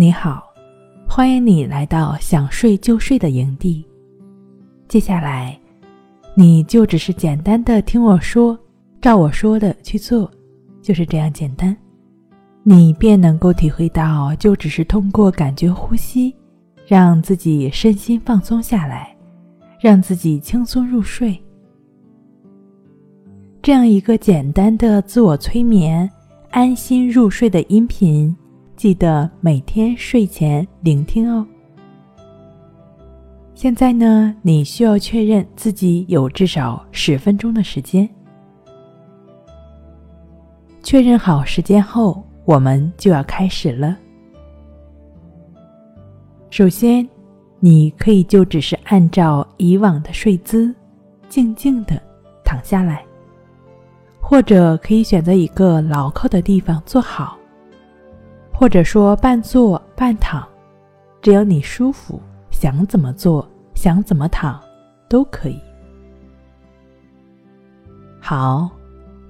你好，欢迎你来到想睡就睡的营地。接下来，你就只是简单的听我说，照我说的去做，就是这样简单，你便能够体会到，就只是通过感觉呼吸，让自己身心放松下来，让自己轻松入睡。这样一个简单的自我催眠、安心入睡的音频，记得每天睡前聆听哦。现在呢，你需要确认自己有至少十分钟的时间。确认好时间后，我们就要开始了。首先，你可以就只是按照以往的睡姿，静静的躺下来。或者可以选择一个牢靠的地方坐好，或者说半坐半躺，只要你舒服，想怎么做，想怎么躺，都可以。好，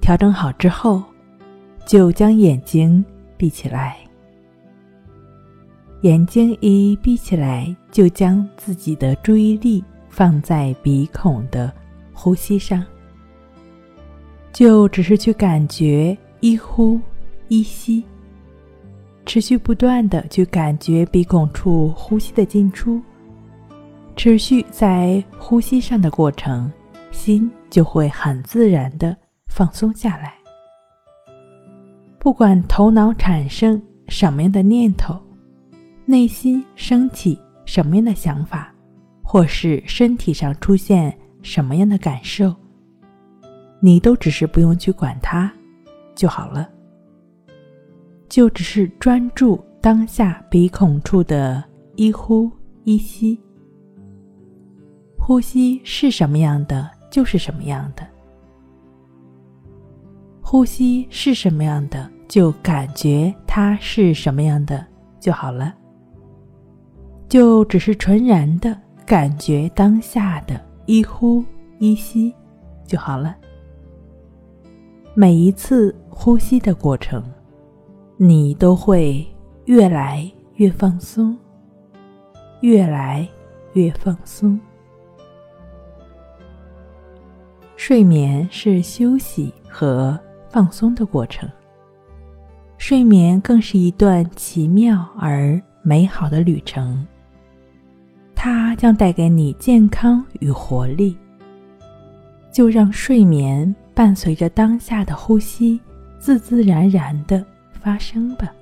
调整好之后，就将眼睛闭起来。眼睛一闭起来，就将自己的注意力放在鼻孔的呼吸上。就只是去感觉一呼一吸，持续不断的去感觉鼻孔处呼吸的进出，持续在呼吸上的过程，心就会很自然的放松下来。不管头脑产生什么样的念头，内心升起什么样的想法，或是身体上出现什么样的感受。你都只是不用去管它，就好了。就只是专注当下鼻孔处的一呼一吸，呼吸是什么样的就是什么样的，呼吸是什么样的就感觉它是什么样的就好了。就只是纯然的感觉当下的一呼一吸就好了。每一次呼吸的过程，你都会越来越放松，越来越放松。睡眠是休息和放松的过程，睡眠更是一段奇妙而美好的旅程。它将带给你健康与活力。就让睡眠。伴随着当下的呼吸，自自然然的发生吧。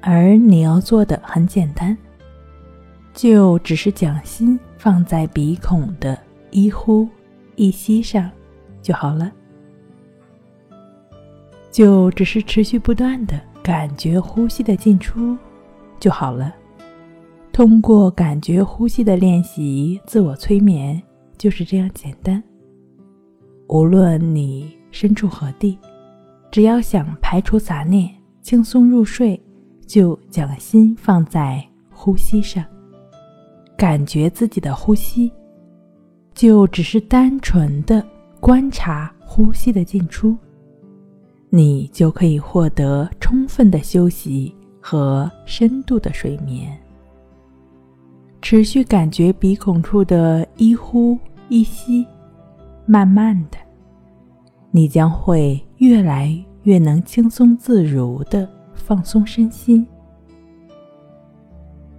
而你要做的很简单，就只是将心放在鼻孔的一呼一吸上就好了。就只是持续不断的感觉呼吸的进出就好了。通过感觉呼吸的练习，自我催眠就是这样简单。无论你身处何地，只要想排除杂念、轻松入睡，就将心放在呼吸上，感觉自己的呼吸，就只是单纯的观察呼吸的进出，你就可以获得充分的休息和深度的睡眠。持续感觉鼻孔处的一呼一吸。慢慢的，你将会越来越越能轻松自如的放松身心。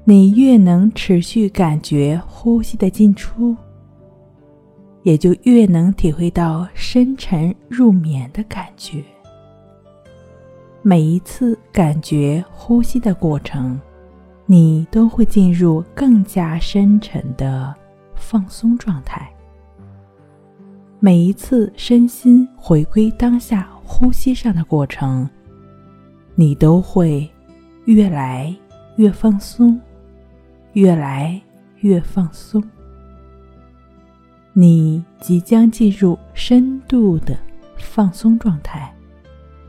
你越能持续感觉呼吸的进出，也就越能体会到深沉入眠的感觉。每一次感觉呼吸的过程，你都会进入更加深沉的放松状态。每一次身心回归当下呼吸上的过程，你都会越来越放松，越来越放松。你即将进入深度的放松状态，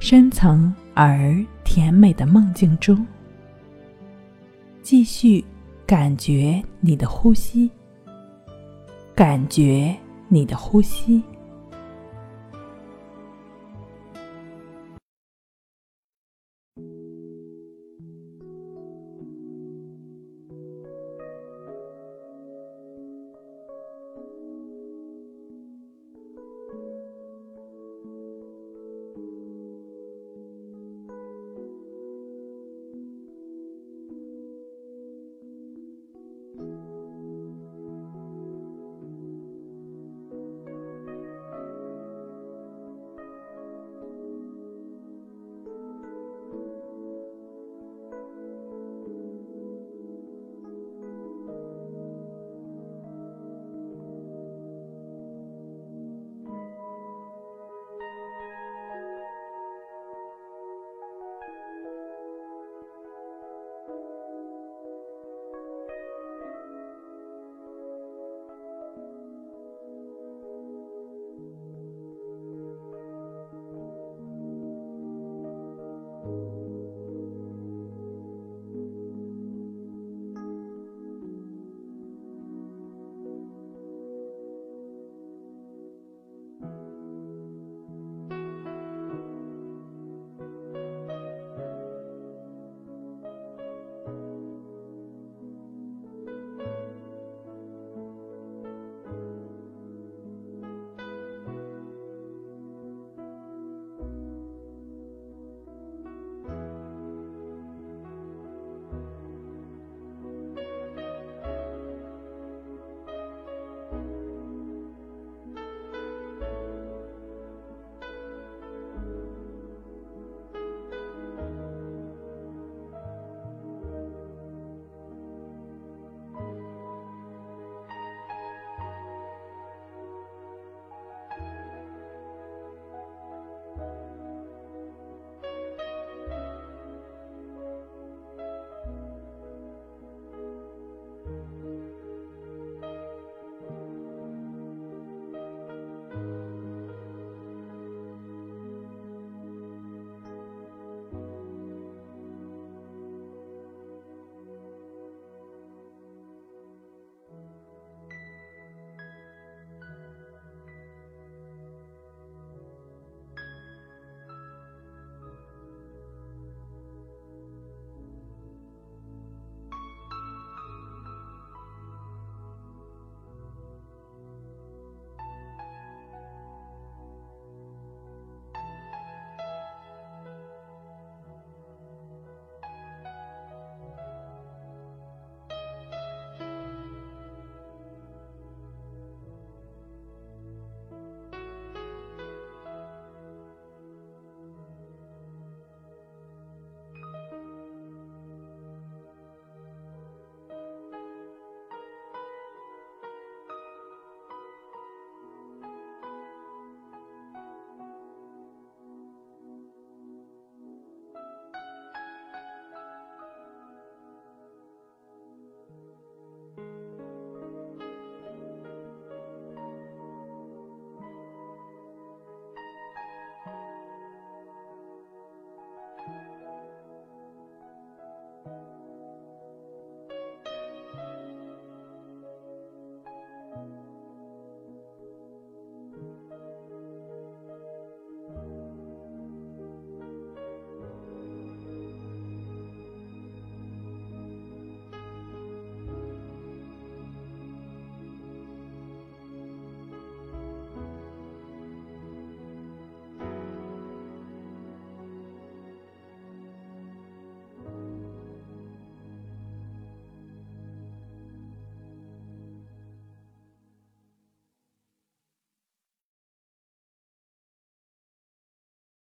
深层而甜美的梦境中。继续感觉你的呼吸，感觉。你的呼吸，